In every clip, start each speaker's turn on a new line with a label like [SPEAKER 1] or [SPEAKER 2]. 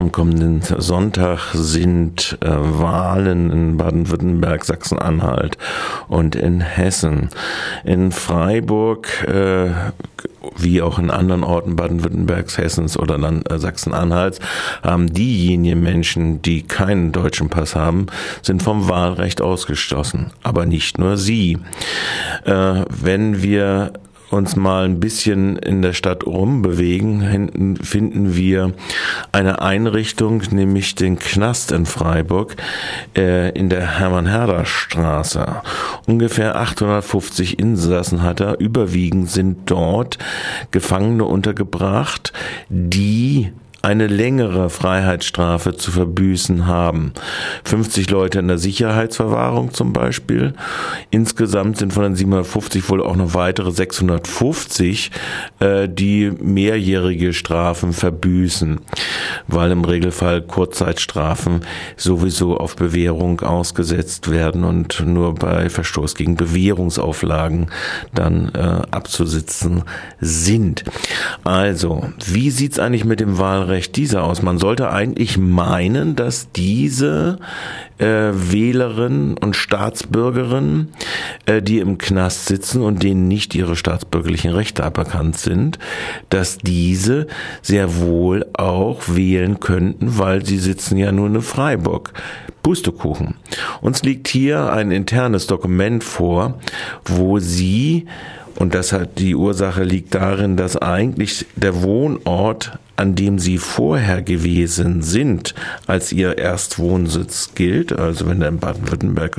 [SPEAKER 1] Am kommenden Sonntag sind äh, Wahlen in Baden-Württemberg, Sachsen-Anhalt und in Hessen. In Freiburg, äh, wie auch in anderen Orten Baden-Württembergs, Hessens oder äh, Sachsen-Anhalts, haben diejenigen Menschen, die keinen deutschen Pass haben, sind vom Wahlrecht ausgeschlossen. Aber nicht nur sie. Äh, wenn wir uns mal ein bisschen in der Stadt rumbewegen, finden wir eine Einrichtung, nämlich den Knast in Freiburg äh, in der Hermann-Herder-Straße. Ungefähr 850 Insassen hat er. Überwiegend sind dort Gefangene untergebracht, die eine längere Freiheitsstrafe zu verbüßen haben. 50 Leute in der Sicherheitsverwahrung zum Beispiel. Insgesamt sind von den 750 wohl auch noch weitere 650, äh, die mehrjährige Strafen verbüßen, weil im Regelfall Kurzzeitstrafen sowieso auf Bewährung ausgesetzt werden und nur bei Verstoß gegen Bewährungsauflagen dann äh, abzusitzen sind. Also, wie sieht's eigentlich mit dem Wahlrecht Wahlrecht dieser aus? Man sollte eigentlich meinen, dass diese äh, Wählerinnen und Staatsbürgerinnen, äh, die im Knast sitzen und denen nicht ihre staatsbürgerlichen Rechte aberkannt sind, dass diese sehr wohl auch wählen könnten, weil sie sitzen ja nur in Freiburg. Pustekuchen. Uns liegt hier ein internes Dokument vor, wo sie und das hat die Ursache liegt darin, dass eigentlich der Wohnort, an dem sie vorher gewesen sind, als ihr Erstwohnsitz gilt, also wenn der in Baden-Württemberg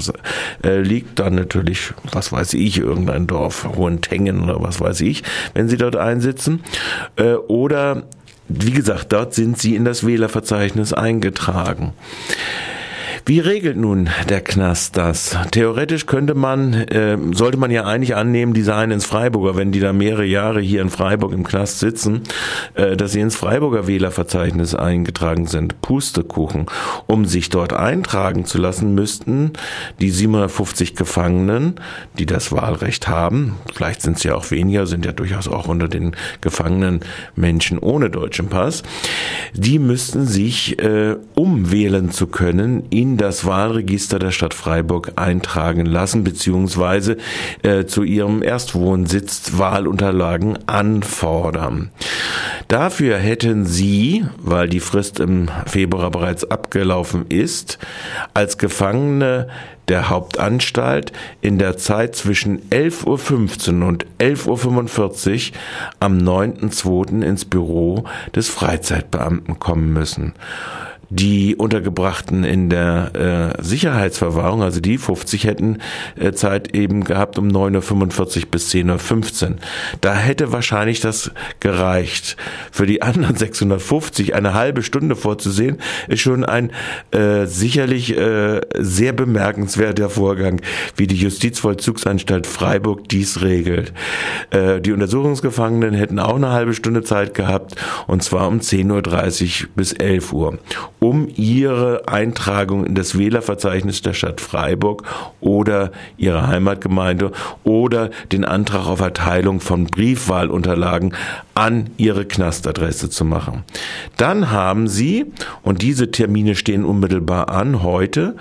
[SPEAKER 1] äh, liegt, dann natürlich, was weiß ich, irgendein Dorf, Hohentengen oder was weiß ich, wenn sie dort einsitzen, äh, oder wie gesagt, dort sind sie in das Wählerverzeichnis eingetragen. Wie regelt nun der Knast das? Theoretisch könnte man, äh, sollte man ja eigentlich annehmen, die seien ins Freiburger, wenn die da mehrere Jahre hier in Freiburg im Knast sitzen, äh, dass sie ins Freiburger Wählerverzeichnis eingetragen sind. Pustekuchen. Um sich dort eintragen zu lassen, müssten die 750 Gefangenen, die das Wahlrecht haben, vielleicht sind es ja auch weniger, sind ja durchaus auch unter den Gefangenen Menschen ohne deutschen Pass, die müssten sich, äh, um wählen zu können, in das Wahlregister der Stadt Freiburg eintragen lassen, beziehungsweise äh, zu ihrem Erstwohnsitz Wahlunterlagen anfordern. Dafür hätten Sie, weil die Frist im Februar bereits abgelaufen ist, als Gefangene der Hauptanstalt in der Zeit zwischen 11.15 Uhr und 11.45 Uhr am 9.2. ins Büro des Freizeitbeamten kommen müssen die Untergebrachten in der äh, Sicherheitsverwahrung, also die 50 hätten äh, Zeit eben gehabt um 9.45 Uhr bis 10.15 Uhr. Da hätte wahrscheinlich das gereicht. Für die anderen 650 eine halbe Stunde vorzusehen, ist schon ein äh, sicherlich äh, sehr bemerkenswerter Vorgang, wie die Justizvollzugsanstalt Freiburg dies regelt. Äh, die Untersuchungsgefangenen hätten auch eine halbe Stunde Zeit gehabt, und zwar um 10.30 Uhr bis 11 Uhr um ihre Eintragung in das Wählerverzeichnis der Stadt Freiburg oder ihrer Heimatgemeinde oder den Antrag auf Erteilung von Briefwahlunterlagen an ihre Knastadresse zu machen. Dann haben sie, und diese Termine stehen unmittelbar an, heute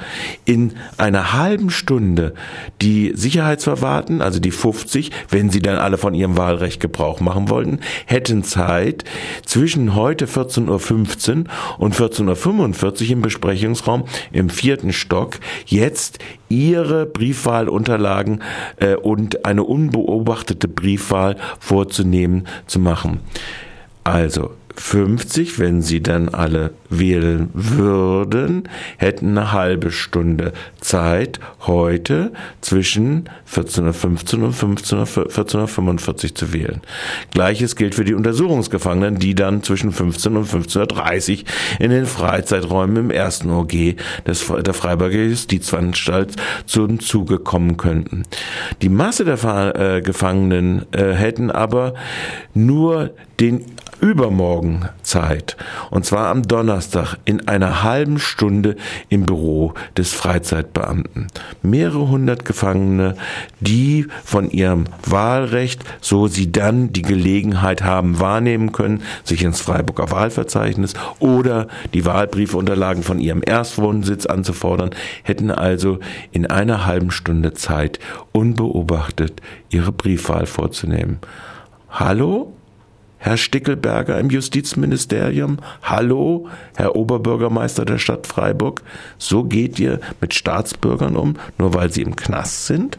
[SPEAKER 1] in einer halben Stunde die Sicherheitsverwahrten, also die 50, wenn sie dann alle von ihrem Wahlrecht Gebrauch machen wollten, hätten Zeit zwischen heute 14.15 Uhr und 14.15 Uhr 45 im Besprechungsraum im vierten Stock jetzt ihre Briefwahlunterlagen äh, und eine unbeobachtete Briefwahl vorzunehmen zu machen. Also 50, wenn sie dann alle wählen würden, hätten eine halbe Stunde Zeit, heute zwischen 14.15 und 14.45 Uhr zu wählen. Gleiches gilt für die Untersuchungsgefangenen, die dann zwischen 15 und 15.30 Uhr in den Freizeiträumen im ersten OG des, der Freiburger Justizanstalt zum Zuge kommen könnten. Die Masse der äh, Gefangenen äh, hätten aber nur den übermorgen Zeit. Und zwar am Donnerstag in einer halben Stunde im Büro des Freizeitbeamten. Mehrere hundert Gefangene, die von ihrem Wahlrecht, so sie dann die Gelegenheit haben, wahrnehmen können, sich ins Freiburger Wahlverzeichnis oder die Wahlbriefunterlagen von ihrem Erstwohnsitz anzufordern, hätten also in einer halben Stunde Zeit, unbeobachtet ihre Briefwahl vorzunehmen. Hallo? Herr Stickelberger im Justizministerium? Hallo, Herr Oberbürgermeister der Stadt Freiburg? So geht ihr mit Staatsbürgern um, nur weil sie im Knast sind?